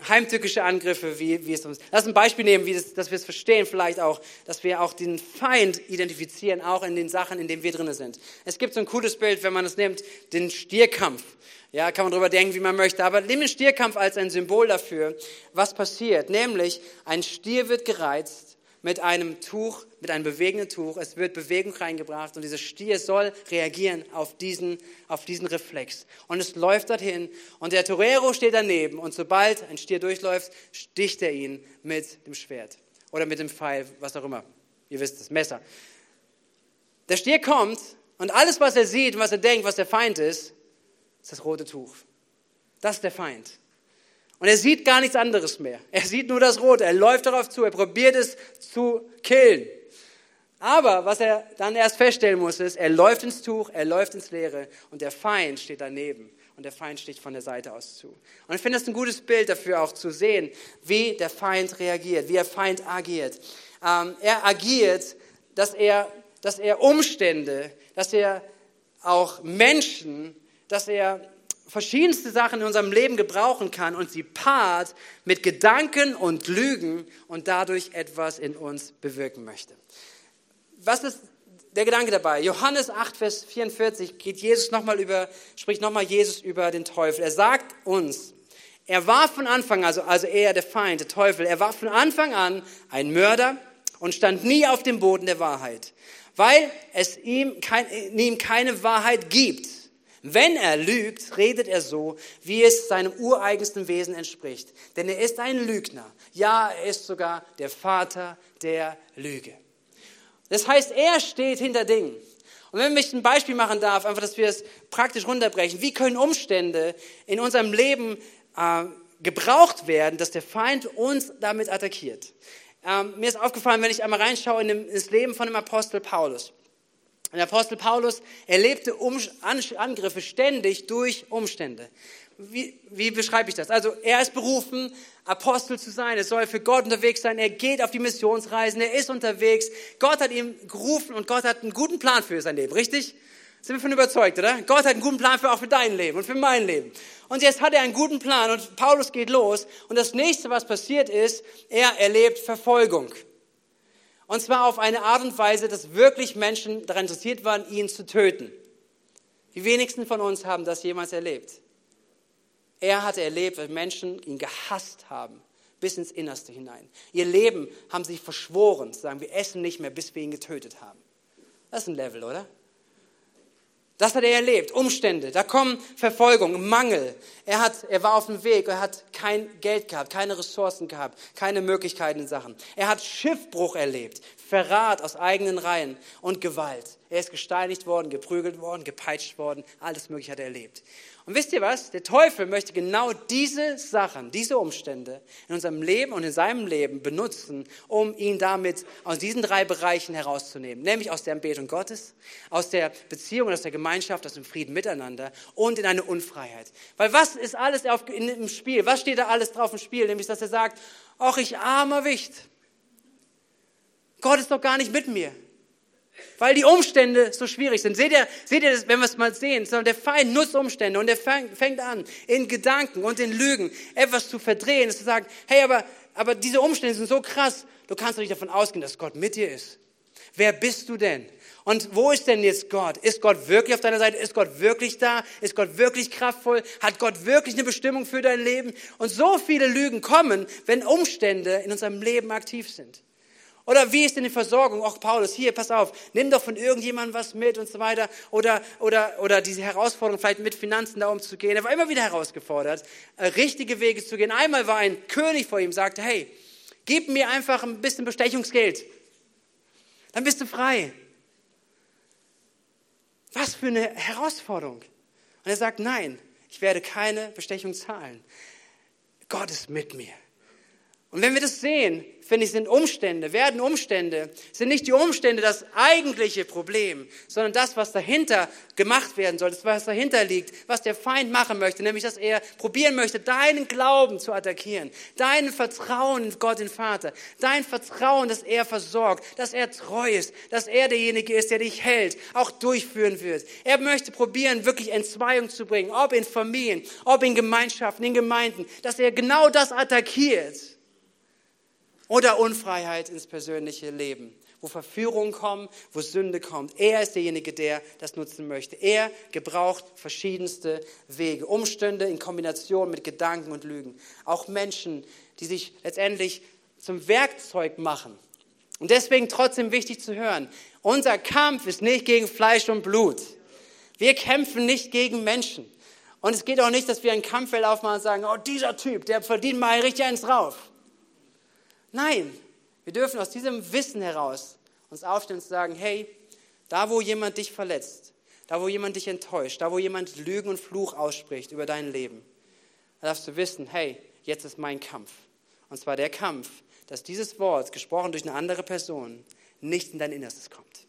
heimtückische Angriffe, wie, wie es uns. Lass ein Beispiel nehmen, wie das, dass wir es verstehen, vielleicht auch, dass wir auch den Feind identifizieren, auch in den Sachen, in denen wir drin sind. Es gibt so ein cooles Bild, wenn man es nimmt, den Stierkampf. Ja, kann man darüber denken, wie man möchte. Aber nimm den Stierkampf als ein Symbol dafür, was passiert. Nämlich, ein Stier wird gereizt mit einem Tuch, mit einem bewegenden Tuch. Es wird Bewegung reingebracht und dieser Stier soll reagieren auf diesen, auf diesen Reflex. Und es läuft dorthin und der Torero steht daneben und sobald ein Stier durchläuft, sticht er ihn mit dem Schwert oder mit dem Pfeil, was auch immer. Ihr wisst das Messer. Der Stier kommt und alles, was er sieht was er denkt, was der Feind ist, ist das rote Tuch. Das ist der Feind. Und er sieht gar nichts anderes mehr. Er sieht nur das Rote. Er läuft darauf zu. Er probiert es zu killen. Aber was er dann erst feststellen muss, ist, er läuft ins Tuch, er läuft ins Leere und der Feind steht daneben und der Feind sticht von der Seite aus zu. Und ich finde das ein gutes Bild dafür auch zu sehen, wie der Feind reagiert, wie der Feind agiert. Ähm, er agiert, dass er, dass er Umstände, dass er auch Menschen, dass er verschiedenste Sachen in unserem Leben gebrauchen kann und sie paart mit Gedanken und Lügen und dadurch etwas in uns bewirken möchte. Was ist der Gedanke dabei? Johannes 8, Vers 44 geht Jesus nochmal über, spricht nochmal Jesus über den Teufel. Er sagt uns, er war von Anfang, also, also er, der Feind, der Teufel, er war von Anfang an ein Mörder und stand nie auf dem Boden der Wahrheit, weil es ihm, kein, ihm keine Wahrheit gibt. Wenn er lügt, redet er so, wie es seinem ureigensten Wesen entspricht. Denn er ist ein Lügner. Ja, er ist sogar der Vater der Lüge. Das heißt, er steht hinter Dingen. Und wenn ich ein Beispiel machen darf, einfach, dass wir es praktisch runterbrechen, wie können Umstände in unserem Leben äh, gebraucht werden, dass der Feind uns damit attackiert? Ähm, mir ist aufgefallen, wenn ich einmal reinschaue in, dem, in das Leben von dem Apostel Paulus. Der Apostel Paulus erlebte um Angriffe ständig durch Umstände. Wie, wie beschreibe ich das? Also er ist berufen, Apostel zu sein. Er soll für Gott unterwegs sein. Er geht auf die Missionsreisen. Er ist unterwegs. Gott hat ihn gerufen und Gott hat einen guten Plan für sein Leben. Richtig? Sind wir von überzeugt, oder? Gott hat einen guten Plan für auch für dein Leben und für mein Leben. Und jetzt hat er einen guten Plan und Paulus geht los. Und das nächste, was passiert ist, er erlebt Verfolgung. Und zwar auf eine Art und Weise, dass wirklich Menschen daran interessiert waren, ihn zu töten. Die wenigsten von uns haben das jemals erlebt. Er hatte erlebt, dass Menschen ihn gehasst haben, bis ins Innerste hinein. Ihr Leben haben sich verschworen, zu sagen, wir essen nicht mehr, bis wir ihn getötet haben. Das ist ein Level, oder? Das hat er erlebt. Umstände. Da kommen Verfolgung, Mangel. Er, hat, er war auf dem Weg. Er hat kein Geld gehabt, keine Ressourcen gehabt, keine Möglichkeiten in Sachen. Er hat Schiffbruch erlebt. Verrat aus eigenen Reihen und Gewalt. Er ist gesteinigt worden, geprügelt worden, gepeitscht worden. Alles Mögliche hat er erlebt. Und wisst ihr was? Der Teufel möchte genau diese Sachen, diese Umstände in unserem Leben und in seinem Leben benutzen, um ihn damit aus diesen drei Bereichen herauszunehmen. Nämlich aus der Anbetung Gottes, aus der Beziehung, aus der Gemeinschaft, aus dem Frieden miteinander und in eine Unfreiheit. Weil was ist alles auf, in, im Spiel? Was steht da alles drauf im Spiel? Nämlich, dass er sagt, ach, ich armer Wicht. Gott ist doch gar nicht mit mir weil die Umstände so schwierig sind. Seht ihr, seht ihr das, wenn wir es mal sehen, der Feind nutzt Umstände und er fängt an, in Gedanken und in Lügen etwas zu verdrehen, zu sagen, hey, aber, aber diese Umstände sind so krass, du kannst doch nicht davon ausgehen, dass Gott mit dir ist. Wer bist du denn? Und wo ist denn jetzt Gott? Ist Gott wirklich auf deiner Seite? Ist Gott wirklich da? Ist Gott wirklich kraftvoll? Hat Gott wirklich eine Bestimmung für dein Leben? Und so viele Lügen kommen, wenn Umstände in unserem Leben aktiv sind. Oder wie ist denn die Versorgung? Auch Paulus, hier, pass auf, nimm doch von irgendjemandem was mit und so weiter. Oder, oder, oder diese Herausforderung, vielleicht mit Finanzen da umzugehen. Er war immer wieder herausgefordert, äh, richtige Wege zu gehen. Einmal war ein König vor ihm, sagte, hey, gib mir einfach ein bisschen Bestechungsgeld. Dann bist du frei. Was für eine Herausforderung. Und er sagt, nein, ich werde keine Bestechung zahlen. Gott ist mit mir. Und wenn wir das sehen, finde ich, sind Umstände, werden Umstände, sind nicht die Umstände das eigentliche Problem, sondern das, was dahinter gemacht werden soll, das, was dahinter liegt, was der Feind machen möchte, nämlich, dass er probieren möchte, deinen Glauben zu attackieren, dein Vertrauen in Gott, den Vater, dein Vertrauen, dass er versorgt, dass er treu ist, dass er derjenige ist, der dich hält, auch durchführen wird. Er möchte probieren, wirklich Entzweiung zu bringen, ob in Familien, ob in Gemeinschaften, in Gemeinden, dass er genau das attackiert oder Unfreiheit ins persönliche Leben, wo Verführung kommt, wo Sünde kommt. Er ist derjenige, der das nutzen möchte. Er gebraucht verschiedenste Wege, Umstände in Kombination mit Gedanken und Lügen. Auch Menschen, die sich letztendlich zum Werkzeug machen. Und deswegen trotzdem wichtig zu hören, unser Kampf ist nicht gegen Fleisch und Blut. Wir kämpfen nicht gegen Menschen. Und es geht auch nicht, dass wir ein Kampffeld aufmachen und sagen, oh, dieser Typ, der verdient mal richtig eins drauf. Nein, wir dürfen aus diesem Wissen heraus uns aufstellen und sagen, hey, da wo jemand dich verletzt, da wo jemand dich enttäuscht, da wo jemand Lügen und Fluch ausspricht über dein Leben, da darfst du wissen, hey, jetzt ist mein Kampf. Und zwar der Kampf, dass dieses Wort, gesprochen durch eine andere Person, nicht in dein Innerstes kommt.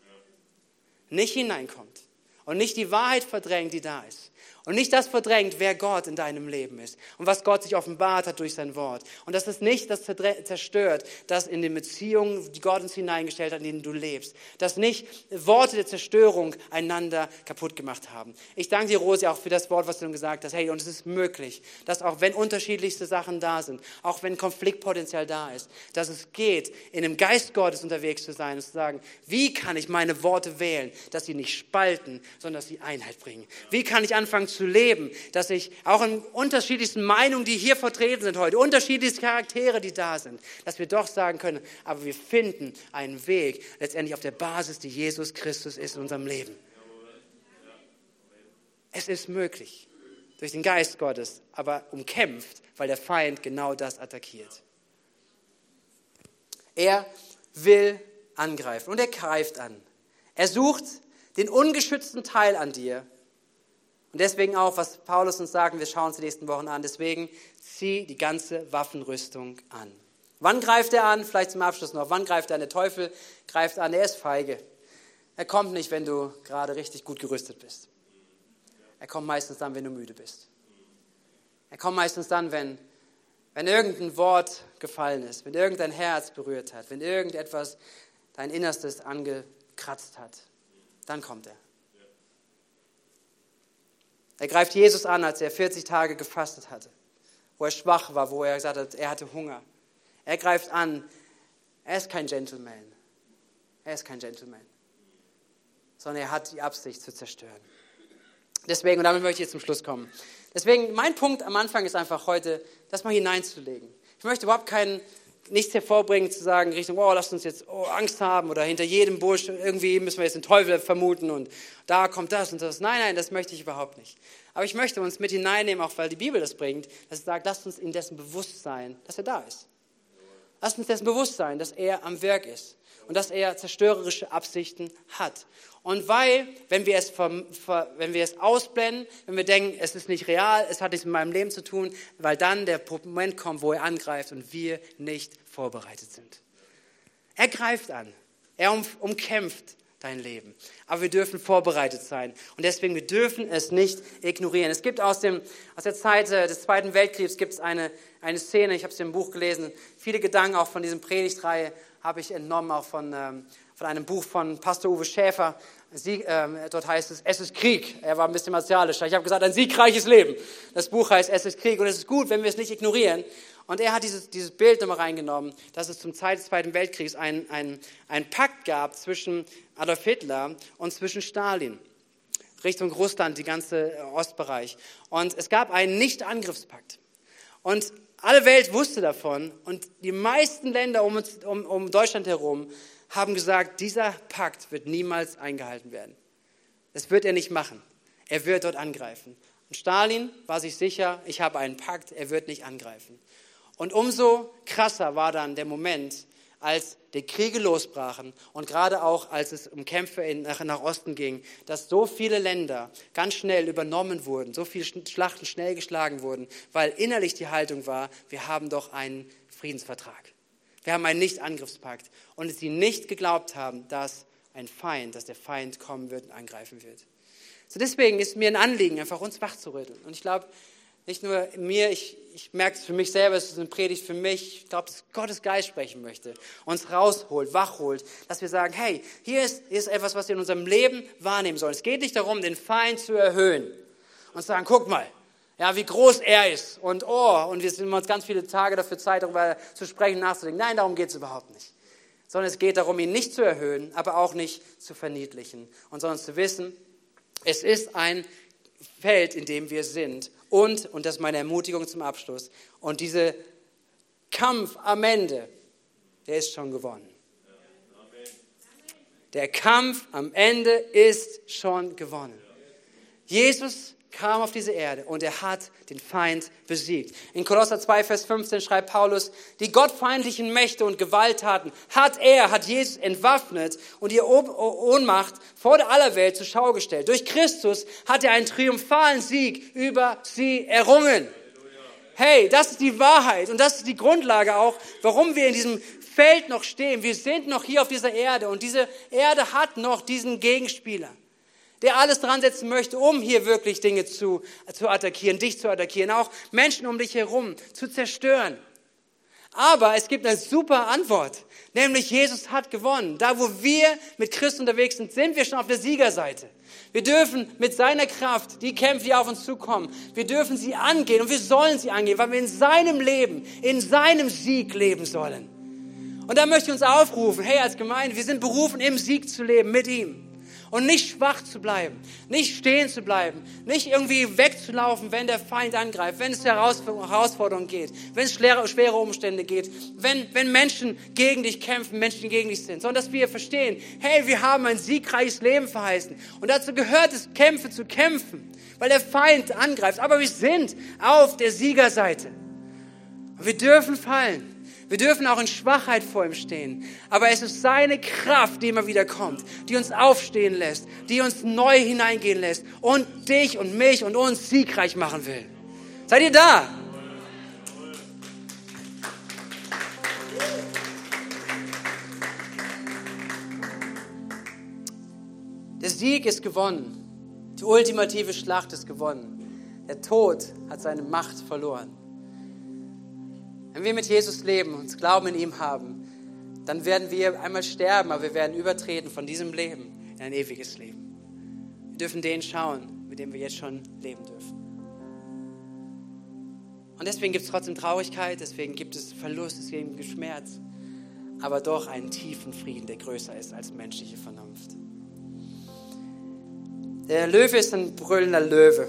Nicht hineinkommt und nicht die Wahrheit verdrängt, die da ist, und nicht das verdrängt, wer Gott in deinem Leben ist und was Gott sich offenbart hat durch sein Wort. Und dass es nicht das zerstört, das in den Beziehungen, die Gott uns hineingestellt hat, in denen du lebst. Dass nicht Worte der Zerstörung einander kaputt gemacht haben. Ich danke dir, Rosi, auch für das Wort, was du gesagt hast. Hey, und es ist möglich, dass auch wenn unterschiedlichste Sachen da sind, auch wenn Konfliktpotenzial da ist, dass es geht, in dem Geist Gottes unterwegs zu sein und zu sagen, wie kann ich meine Worte wählen, dass sie nicht spalten, sondern dass sie Einheit bringen? Wie kann ich anfangen zu leben, dass ich auch in unterschiedlichsten Meinungen, die hier vertreten sind heute, unterschiedliche Charaktere, die da sind, dass wir doch sagen können, aber wir finden einen Weg letztendlich auf der Basis, die Jesus Christus ist in unserem Leben. Es ist möglich durch den Geist Gottes, aber umkämpft, weil der Feind genau das attackiert. Er will angreifen und er greift an. Er sucht den ungeschützten Teil an dir und deswegen auch, was Paulus uns sagt, wir schauen uns die nächsten Wochen an, deswegen zieh die ganze Waffenrüstung an. Wann greift er an? Vielleicht zum Abschluss noch. Wann greift er an? Der Teufel greift an, er ist feige. Er kommt nicht, wenn du gerade richtig gut gerüstet bist. Er kommt meistens dann, wenn du müde bist. Er kommt meistens dann, wenn, wenn irgendein Wort gefallen ist, wenn irgendein Herz berührt hat, wenn irgendetwas dein Innerstes angekratzt hat. Dann kommt er. Er greift Jesus an, als er 40 Tage gefastet hatte, wo er schwach war, wo er gesagt hat, er hatte Hunger. Er greift an. Er ist kein Gentleman. Er ist kein Gentleman. Sondern er hat die Absicht zu zerstören. Deswegen, und damit möchte ich jetzt zum Schluss kommen. Deswegen, mein Punkt am Anfang ist einfach heute, das mal hineinzulegen. Ich möchte überhaupt keinen nichts hervorbringt, zu sagen, Richtung, oh, lasst uns jetzt oh, Angst haben oder hinter jedem Busch irgendwie müssen wir jetzt den Teufel vermuten und da kommt das und das. Nein, nein, das möchte ich überhaupt nicht. Aber ich möchte uns mit hineinnehmen, auch weil die Bibel das bringt, dass es sagt, lasst uns in dessen Bewusstsein, dass er da ist. Lasst uns dessen Bewusstsein, dass er am Werk ist und dass er zerstörerische Absichten hat. Und weil, wenn wir, es wenn wir es ausblenden, wenn wir denken, es ist nicht real, es hat nichts mit meinem Leben zu tun, weil dann der Moment kommt, wo er angreift und wir nicht vorbereitet sind. Er greift an, er umkämpft dein Leben. Aber wir dürfen vorbereitet sein. Und deswegen, wir dürfen es nicht ignorieren. Es gibt aus, dem, aus der Zeit äh, des Zweiten Weltkriegs gibt es eine, eine Szene, ich habe es im Buch gelesen, viele Gedanken auch von diesem Predigtreihe habe ich entnommen, auch von, ähm, von einem Buch von Pastor Uwe Schäfer. Sie, ähm, dort heißt es, es ist Krieg. Er war ein bisschen martialischer. Ich habe gesagt, ein siegreiches Leben. Das Buch heißt, es ist Krieg. Und es ist gut, wenn wir es nicht ignorieren. Und er hat dieses, dieses Bild nochmal reingenommen, dass es zum Zeit des Zweiten Weltkriegs einen ein Pakt gab zwischen Adolf Hitler und zwischen Stalin. Richtung Russland, die ganze äh, Ostbereich. Und es gab einen Nicht-Angriffspakt. Und alle Welt wusste davon und die meisten Länder um, um, um Deutschland herum haben gesagt, dieser Pakt wird niemals eingehalten werden. Das wird er nicht machen. Er wird dort angreifen. Und Stalin war sich sicher, ich habe einen Pakt, er wird nicht angreifen. Und umso krasser war dann der Moment, als die Kriege losbrachen und gerade auch als es um Kämpfe nach, nach Osten ging, dass so viele Länder ganz schnell übernommen wurden, so viele Schlachten schnell geschlagen wurden, weil innerlich die Haltung war, wir haben doch einen Friedensvertrag. Wir haben einen Nicht-Angriffspakt und sie nicht geglaubt haben, dass ein Feind, dass der Feind kommen wird und angreifen wird. So deswegen ist mir ein Anliegen, einfach uns wachzurütteln. Und ich glaube, nicht nur mir, ich, ich merke es für mich selber, es ist eine Predigt für mich. Ich glaube, dass Gottes Geist sprechen möchte, uns rausholt, wachholt, dass wir sagen, hey, hier ist, hier ist etwas, was wir in unserem Leben wahrnehmen sollen. Es geht nicht darum, den Feind zu erhöhen und zu sagen, guck mal, ja, wie groß er ist und oh, und wir sind uns ganz viele Tage dafür Zeit, darüber zu sprechen, nachzudenken. Nein, darum geht es überhaupt nicht. Sondern es geht darum, ihn nicht zu erhöhen, aber auch nicht zu verniedlichen. Und sondern zu wissen, es ist ein Feld, in dem wir sind und, und das ist meine Ermutigung zum Abschluss, und dieser Kampf am Ende, der ist schon gewonnen. Der Kampf am Ende ist schon gewonnen. Jesus kam auf diese Erde und er hat den Feind besiegt. In Kolosser 2, Vers 15 schreibt Paulus, die gottfeindlichen Mächte und Gewalttaten hat er, hat Jesus entwaffnet und ihr Ohnmacht vor der aller Welt zur Schau gestellt. Durch Christus hat er einen triumphalen Sieg über sie errungen. Hey, das ist die Wahrheit und das ist die Grundlage auch, warum wir in diesem Feld noch stehen. Wir sind noch hier auf dieser Erde und diese Erde hat noch diesen Gegenspieler der alles dran setzen möchte, um hier wirklich Dinge zu, zu attackieren, dich zu attackieren, auch Menschen um dich herum zu zerstören. Aber es gibt eine super Antwort, nämlich Jesus hat gewonnen. Da, wo wir mit Christus unterwegs sind, sind wir schon auf der Siegerseite. Wir dürfen mit seiner Kraft die Kämpfe, die auf uns zukommen, wir dürfen sie angehen und wir sollen sie angehen, weil wir in seinem Leben, in seinem Sieg leben sollen. Und da möchte ich uns aufrufen, hey, als Gemeinde, wir sind berufen, im Sieg zu leben mit ihm und nicht schwach zu bleiben, nicht stehen zu bleiben, nicht irgendwie wegzulaufen, wenn der Feind angreift, wenn es Herausforderungen geht, wenn es schwere, Umstände geht, wenn, wenn Menschen gegen dich kämpfen, Menschen gegen dich sind, sondern dass wir verstehen, hey, wir haben ein siegreiches Leben verheißen und dazu gehört es, Kämpfe zu kämpfen, weil der Feind angreift, aber wir sind auf der Siegerseite. Und wir dürfen fallen. Wir dürfen auch in Schwachheit vor ihm stehen. Aber es ist seine Kraft, die immer wieder kommt, die uns aufstehen lässt, die uns neu hineingehen lässt und dich und mich und uns siegreich machen will. Seid ihr da? Der Sieg ist gewonnen. Die ultimative Schlacht ist gewonnen. Der Tod hat seine Macht verloren. Wenn wir mit Jesus leben und Glauben in ihm haben, dann werden wir einmal sterben, aber wir werden übertreten von diesem Leben in ein ewiges Leben. Wir dürfen den schauen, mit dem wir jetzt schon leben dürfen. Und deswegen gibt es trotzdem Traurigkeit, deswegen gibt es Verlust, deswegen gibt es Schmerz, aber doch einen tiefen Frieden, der größer ist als menschliche Vernunft. Der Löwe ist ein brüllender Löwe,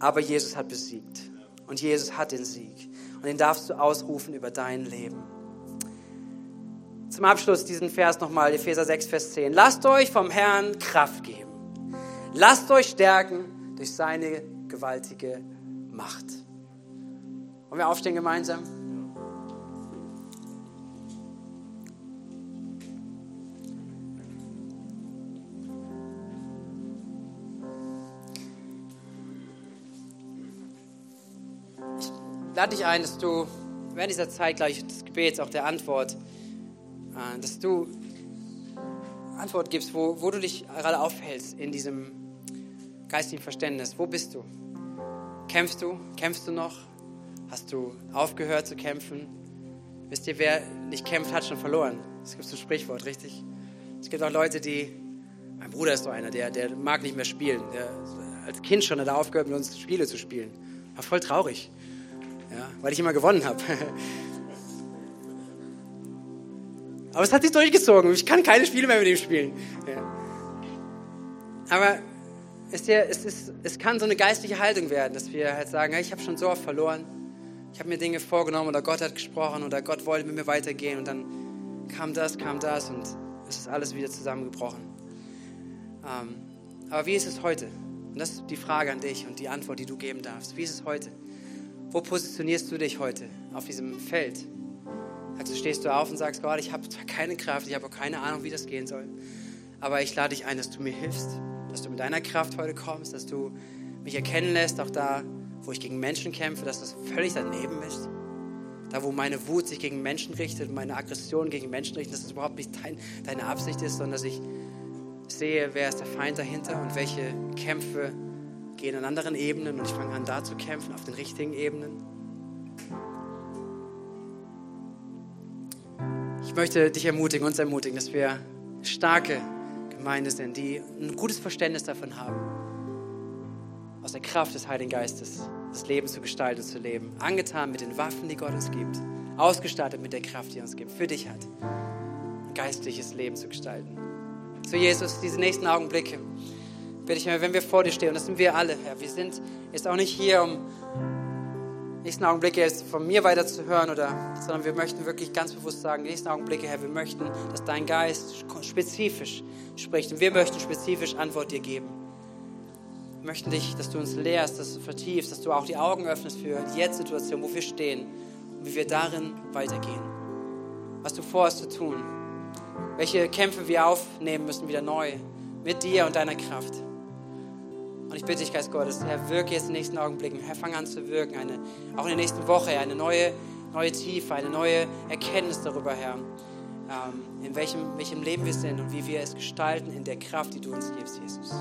aber Jesus hat besiegt und Jesus hat den Sieg. und den darfst du ausrufen über dein Leben. Zum Abschluss diesen Vers nochmal, Epheser 6, Vers 10. Lasst euch vom Herrn Kraft geben. Lasst euch stärken durch seine gewaltige Macht. Wollen wir aufstehen gemeinsam? Lade dich ein, dass du während dieser Zeit gleich des Gebets, auch der Antwort, äh, dass du Antwort gibst, wo, wo du dich gerade aufhältst in diesem geistigen Verständnis. Wo bist du? Kämpfst du? Kämpfst du noch? Hast du aufgehört zu kämpfen? Wisst ihr, wer nicht kämpft, hat schon verloren. Es gibt so ein Sprichwort, richtig? Es gibt auch Leute, die, mein Bruder ist so einer, der, der mag nicht mehr spielen. Der, als Kind schon hat er aufgehört, mit uns Spiele zu spielen. War voll traurig, ja, weil ich immer gewonnen habe. Aber es hat sich durchgezogen. Ich kann keine Spiele mehr mit ihm spielen. Ja. Aber es, ist, es kann so eine geistliche Haltung werden, dass wir halt sagen, ich habe schon so oft verloren. Ich habe mir Dinge vorgenommen oder Gott hat gesprochen oder Gott wollte mit mir weitergehen und dann kam das, kam das und es ist alles wieder zusammengebrochen. Ähm, aber wie ist es heute? Und das ist die Frage an dich und die Antwort, die du geben darfst. Wie ist es heute? Wo positionierst du dich heute auf diesem Feld? Also stehst du auf und sagst, Gott, ich habe keine Kraft, ich habe auch keine Ahnung, wie das gehen soll, aber ich lade dich ein, dass du mir hilfst, dass du mit deiner Kraft heute kommst, dass du mich erkennen lässt, auch da, wo ich gegen Menschen kämpfe, dass das völlig daneben ist. Da, wo meine Wut sich gegen Menschen richtet, meine Aggression gegen Menschen richtet, dass das überhaupt nicht dein, deine Absicht ist, sondern dass ich sehe, wer ist der Feind dahinter und welche Kämpfe gehen an anderen Ebenen und ich fange an, da zu kämpfen, auf den richtigen Ebenen. Ich möchte dich ermutigen, uns ermutigen, dass wir starke Gemeinde sind, die ein gutes Verständnis davon haben, aus der Kraft des Heiligen Geistes das Leben zu gestalten und zu leben. Angetan mit den Waffen, die Gott uns gibt, ausgestattet mit der Kraft, die er uns gibt, für dich hat, ein geistliches Leben zu gestalten. Zu Jesus, diese nächsten Augenblicke, bitte ich wenn wir vor dir stehen, und das sind wir alle, Herr, wir sind jetzt auch nicht hier, um nächsten Augenblicke jetzt von mir weiter zu hören, oder, sondern wir möchten wirklich ganz bewusst sagen, nächsten Augenblicke, Herr, wir möchten, dass dein Geist spezifisch spricht und wir möchten spezifisch Antwort dir geben. Wir möchten dich, dass du uns lehrst, dass du vertiefst, dass du auch die Augen öffnest für die Jetzt-Situation, wo wir stehen und wie wir darin weitergehen. Was du vorhast zu tun, welche Kämpfe wir aufnehmen müssen, wieder neu, mit dir und deiner Kraft. Und ich bitte dich, Geist Gottes, Herr, wirke jetzt in den nächsten Augenblicken. Herr, fang an zu wirken. Eine, auch in der nächsten Woche, eine neue, neue Tiefe, eine neue Erkenntnis darüber, Herr, ähm, in welchem, welchem Leben wir sind und wie wir es gestalten in der Kraft, die du uns gibst, Jesus.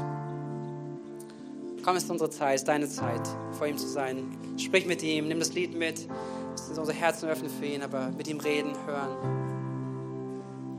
Komm, es ist unsere Zeit, es ist deine Zeit, vor ihm zu sein. Sprich mit ihm, nimm das Lied mit, uns unsere Herzen öffnen für ihn, aber mit ihm reden, hören.